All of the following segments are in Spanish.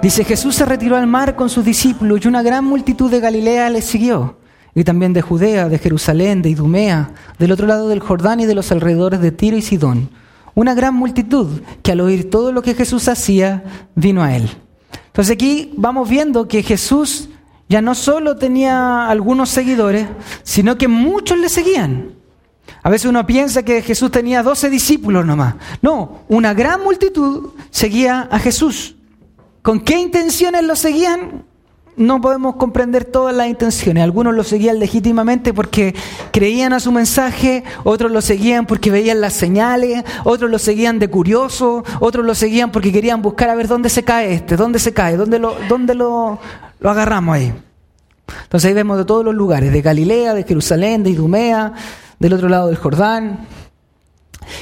Dice, Jesús se retiró al mar con sus discípulos y una gran multitud de Galilea le siguió. Y también de Judea, de Jerusalén, de Idumea, del otro lado del Jordán y de los alrededores de Tiro y Sidón. Una gran multitud que al oír todo lo que Jesús hacía, vino a él. Entonces aquí vamos viendo que Jesús ya no solo tenía algunos seguidores, sino que muchos le seguían. A veces uno piensa que Jesús tenía doce discípulos nomás. No, una gran multitud seguía a Jesús. ¿Con qué intenciones lo seguían? No podemos comprender todas las intenciones. Algunos lo seguían legítimamente porque creían a su mensaje, otros lo seguían porque veían las señales, otros lo seguían de curioso, otros lo seguían porque querían buscar a ver dónde se cae este, dónde se cae, dónde lo, dónde lo, lo agarramos ahí. Entonces ahí vemos de todos los lugares, de Galilea, de Jerusalén, de Idumea, del otro lado del Jordán.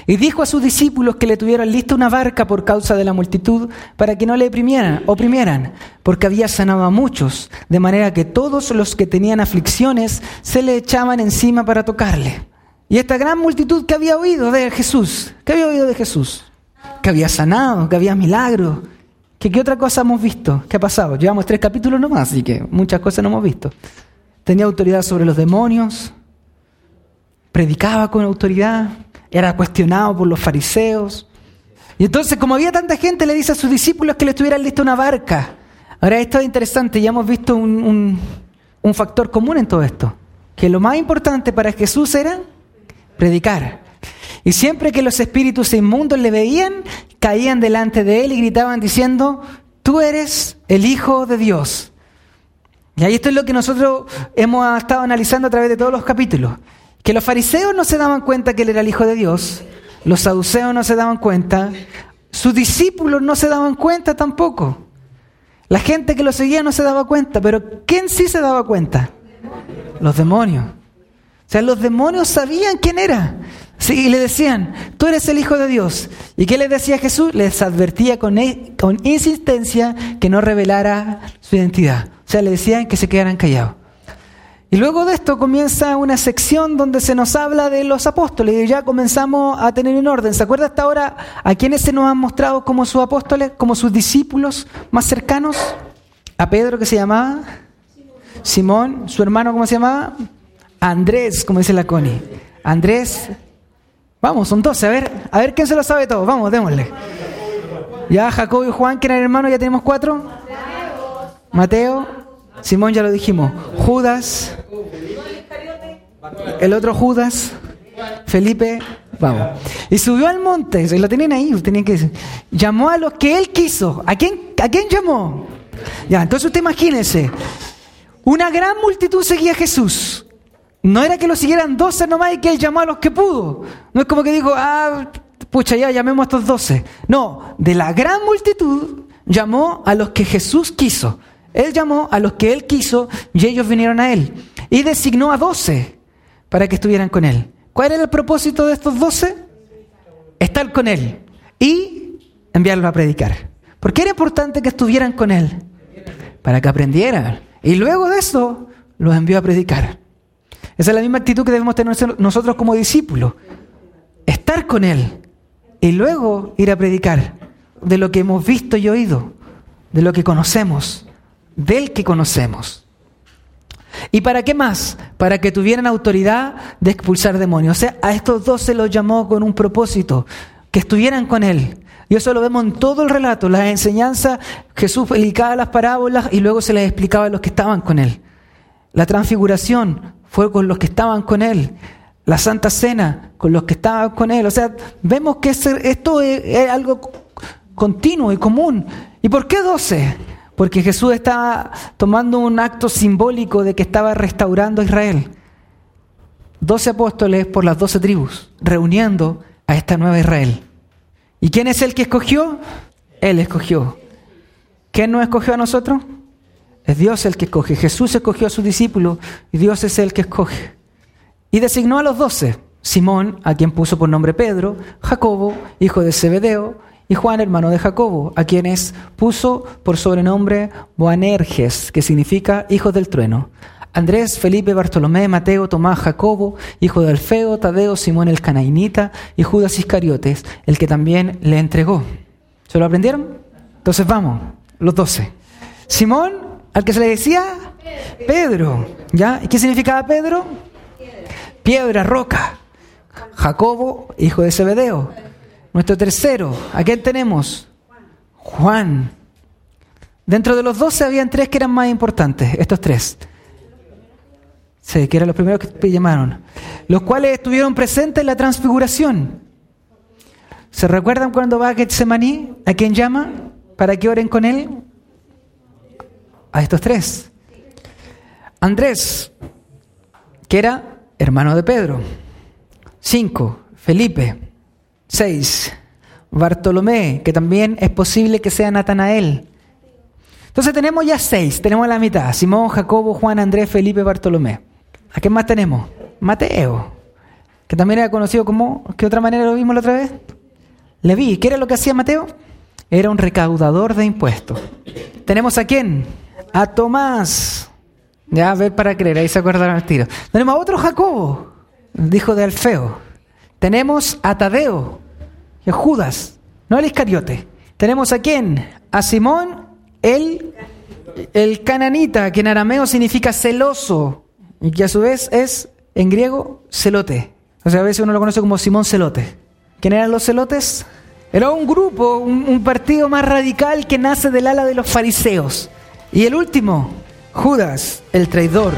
Y dijo a sus discípulos que le tuvieran lista una barca por causa de la multitud para que no le oprimieran, oprimieran, porque había sanado a muchos, de manera que todos los que tenían aflicciones se le echaban encima para tocarle. Y esta gran multitud que había oído de Jesús, que había oído de Jesús, que había sanado, que había milagros, que qué otra cosa hemos visto, qué ha pasado. Llevamos tres capítulos nomás, así que muchas cosas no hemos visto. Tenía autoridad sobre los demonios, predicaba con autoridad, era cuestionado por los fariseos. Y entonces, como había tanta gente, le dice a sus discípulos que le estuvieran lista una barca. Ahora, esto es interesante, ya hemos visto un, un factor común en todo esto, que lo más importante para Jesús era predicar. Y siempre que los espíritus inmundos le veían, caían delante de él y gritaban diciendo, tú eres el Hijo de Dios. Y ahí esto es lo que nosotros hemos estado analizando a través de todos los capítulos. Que los fariseos no se daban cuenta que él era el Hijo de Dios, los saduceos no se daban cuenta, sus discípulos no se daban cuenta tampoco. La gente que lo seguía no se daba cuenta, pero ¿quién sí se daba cuenta? Los demonios. O sea, los demonios sabían quién era. Sí, y le decían, tú eres el Hijo de Dios. ¿Y qué les decía Jesús? Les advertía con, e, con insistencia que no revelara su identidad. O sea, le decían que se quedaran callados. Luego de esto comienza una sección donde se nos habla de los apóstoles y ya comenzamos a tener un orden. ¿Se acuerda hasta ahora a quiénes se nos han mostrado como sus apóstoles, como sus discípulos más cercanos? A Pedro que se llamaba Simón, su hermano ¿cómo se llamaba? Andrés, como dice la Connie. Andrés, vamos, son doce, a ver, a ver quién se lo sabe todo, vamos, démosle. Ya Jacob y Juan, que eran hermanos, ya tenemos cuatro. Mateo, Simón ya lo dijimos. Judas. El otro Judas. Felipe. Vamos. Y subió al monte. Y lo tenían ahí. Tenían que Llamó a los que él quiso. ¿A quién, ¿A quién llamó? Ya, entonces usted imagínese. Una gran multitud seguía a Jesús. No era que lo siguieran doce nomás y que él llamó a los que pudo. No es como que dijo, ah, pucha, ya llamemos a estos doce. No, de la gran multitud llamó a los que Jesús quiso. Él llamó a los que él quiso y ellos vinieron a él. Y designó a doce para que estuvieran con él. ¿Cuál era el propósito de estos doce? Estar con él y enviarlo a predicar. ¿Por qué era importante que estuvieran con él? Para que aprendieran. Y luego de eso, los envió a predicar. Esa es la misma actitud que debemos tener nosotros como discípulos. Estar con Él y luego ir a predicar de lo que hemos visto y oído, de lo que conocemos del que conocemos. ¿Y para qué más? Para que tuvieran autoridad de expulsar demonios. O sea, a estos dos se los llamó con un propósito, que estuvieran con él. Y eso lo vemos en todo el relato, las enseñanzas, Jesús explicaba las parábolas y luego se las explicaba a los que estaban con él. La transfiguración fue con los que estaban con él. La Santa Cena con los que estaban con él. O sea, vemos que esto es, es algo continuo y común. ¿Y por qué doce? Porque Jesús estaba tomando un acto simbólico de que estaba restaurando a Israel. Doce apóstoles por las doce tribus, reuniendo a esta nueva Israel. ¿Y quién es el que escogió? Él escogió. ¿Quién nos escogió a nosotros? Es Dios el que escoge. Jesús escogió a sus discípulos y Dios es el que escoge. Y designó a los doce. Simón, a quien puso por nombre Pedro, Jacobo, hijo de Zebedeo, y Juan, hermano de Jacobo, a quienes puso por sobrenombre Boanerges, que significa hijos del trueno. Andrés, Felipe, Bartolomé, Mateo, Tomás, Jacobo, hijo de Alfeo, Tadeo, Simón el Canainita y Judas Iscariotes, el que también le entregó. ¿Se lo aprendieron? Entonces vamos, los doce. Simón, al que se le decía Pedro. ¿Ya? ¿Y qué significaba Pedro? Piedra, roca. Jacobo, hijo de Zebedeo. Nuestro tercero, ¿a quién tenemos? Juan. Dentro de los doce habían tres que eran más importantes, estos tres. Sí, que eran los primeros que llamaron. Los cuales estuvieron presentes en la transfiguración. ¿Se recuerdan cuando va a Getsemaní? ¿A quién llama? ¿Para que oren con él? A estos tres. Andrés, que era hermano de Pedro. Cinco, Felipe. Seis, Bartolomé, que también es posible que sea Natanael. Entonces tenemos ya seis, tenemos la mitad. Simón, Jacobo, Juan, Andrés, Felipe, Bartolomé. ¿A quién más tenemos? Mateo, que también era conocido como, ¿qué otra manera lo vimos la otra vez? Leví, ¿qué era lo que hacía Mateo? Era un recaudador de impuestos. ¿Tenemos a quién? A Tomás. Ya, a ver para creer, ahí se acordaron al tiro. Tenemos a otro Jacobo, dijo de Alfeo. Tenemos a Tadeo, y a Judas, no el Iscariote. Tenemos a quién? A Simón, el, el cananita, que en arameo significa celoso, y que a su vez es, en griego, celote. O sea, a veces uno lo conoce como Simón Celote. ¿Quién eran los celotes? Era un grupo, un, partido más radical que nace del ala de los fariseos. Y el último, Judas, el traidor.